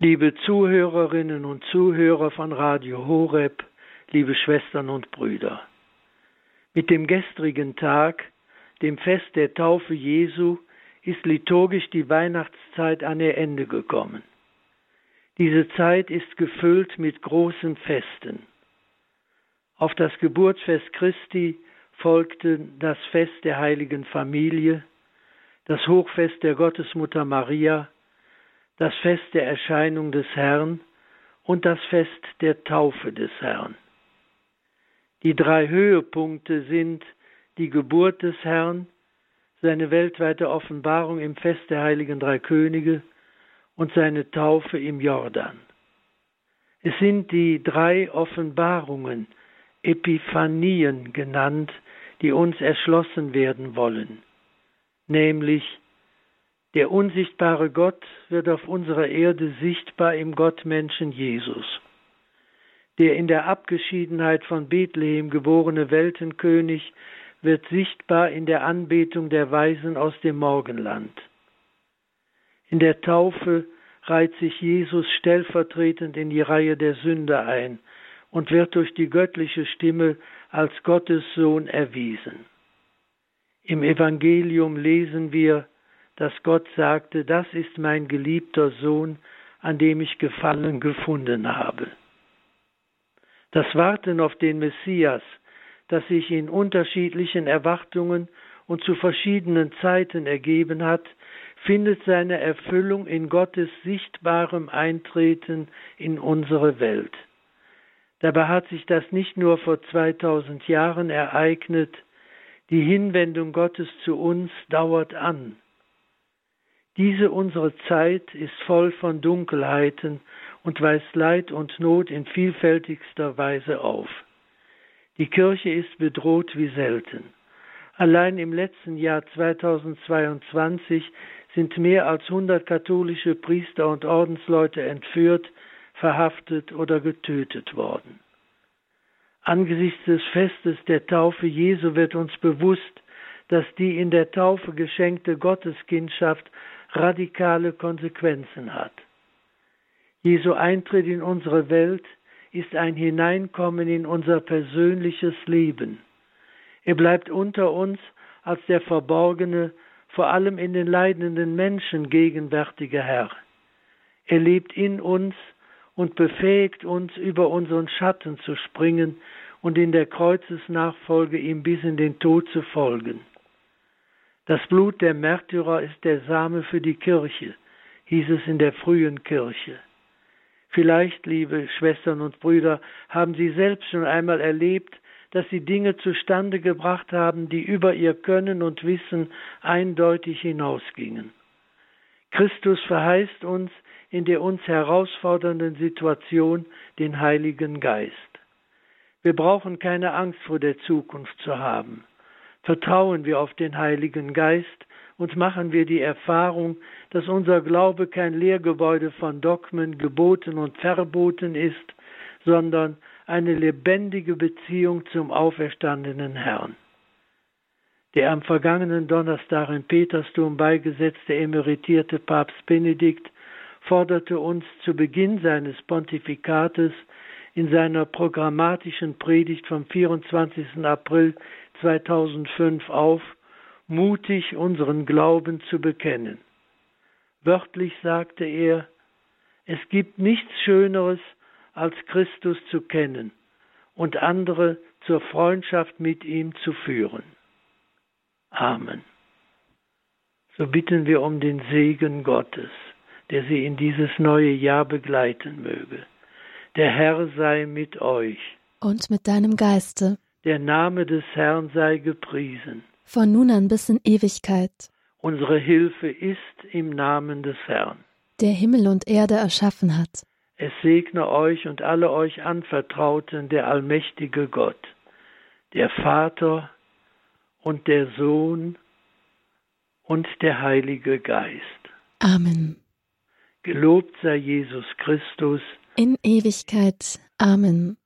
Liebe Zuhörerinnen und Zuhörer von Radio Horeb, liebe Schwestern und Brüder. Mit dem gestrigen Tag, dem Fest der Taufe Jesu, ist liturgisch die Weihnachtszeit an ihr Ende gekommen. Diese Zeit ist gefüllt mit großen Festen. Auf das Geburtsfest Christi folgte das Fest der heiligen Familie, das Hochfest der Gottesmutter Maria, das Fest der Erscheinung des Herrn und das Fest der Taufe des Herrn. Die drei Höhepunkte sind die Geburt des Herrn, seine weltweite Offenbarung im Fest der heiligen drei Könige und seine Taufe im Jordan. Es sind die drei Offenbarungen, Epiphanien genannt, die uns erschlossen werden wollen, nämlich der unsichtbare Gott wird auf unserer Erde sichtbar im Gottmenschen Jesus. Der in der Abgeschiedenheit von Bethlehem geborene Weltenkönig wird sichtbar in der Anbetung der Weisen aus dem Morgenland. In der Taufe reiht sich Jesus stellvertretend in die Reihe der Sünder ein und wird durch die göttliche Stimme als Gottes Sohn erwiesen. Im Evangelium lesen wir, dass Gott sagte, das ist mein geliebter Sohn, an dem ich Gefallen gefunden habe. Das Warten auf den Messias, das sich in unterschiedlichen Erwartungen und zu verschiedenen Zeiten ergeben hat, findet seine Erfüllung in Gottes sichtbarem Eintreten in unsere Welt. Dabei hat sich das nicht nur vor 2000 Jahren ereignet, die Hinwendung Gottes zu uns dauert an. Diese unsere Zeit ist voll von Dunkelheiten und weist Leid und Not in vielfältigster Weise auf. Die Kirche ist bedroht wie selten. Allein im letzten Jahr 2022 sind mehr als 100 katholische Priester und Ordensleute entführt, verhaftet oder getötet worden. Angesichts des Festes der Taufe Jesu wird uns bewusst, dass die in der Taufe geschenkte Gotteskindschaft radikale Konsequenzen hat. Jesu Eintritt in unsere Welt ist ein Hineinkommen in unser persönliches Leben. Er bleibt unter uns als der verborgene, vor allem in den leidenden Menschen gegenwärtige Herr. Er lebt in uns und befähigt uns, über unseren Schatten zu springen und in der Kreuzesnachfolge ihm bis in den Tod zu folgen. Das Blut der Märtyrer ist der Same für die Kirche, hieß es in der frühen Kirche. Vielleicht, liebe Schwestern und Brüder, haben Sie selbst schon einmal erlebt, dass Sie Dinge zustande gebracht haben, die über Ihr Können und Wissen eindeutig hinausgingen. Christus verheißt uns in der uns herausfordernden Situation den Heiligen Geist. Wir brauchen keine Angst vor der Zukunft zu haben. Vertrauen wir auf den Heiligen Geist und machen wir die Erfahrung, dass unser Glaube kein Lehrgebäude von Dogmen, Geboten und Verboten ist, sondern eine lebendige Beziehung zum auferstandenen Herrn. Der am vergangenen Donnerstag im Petersdom beigesetzte emeritierte Papst Benedikt forderte uns zu Beginn seines Pontifikates in seiner programmatischen Predigt vom 24. April 2005 auf, mutig unseren Glauben zu bekennen. Wörtlich sagte er, es gibt nichts Schöneres, als Christus zu kennen und andere zur Freundschaft mit ihm zu führen. Amen. So bitten wir um den Segen Gottes, der sie in dieses neue Jahr begleiten möge. Der Herr sei mit euch. Und mit deinem Geiste. Der Name des Herrn sei gepriesen. Von nun an bis in Ewigkeit. Unsere Hilfe ist im Namen des Herrn. Der Himmel und Erde erschaffen hat. Es segne euch und alle euch Anvertrauten der allmächtige Gott, der Vater und der Sohn und der Heilige Geist. Amen. Gelobt sei Jesus Christus. In Ewigkeit. Amen.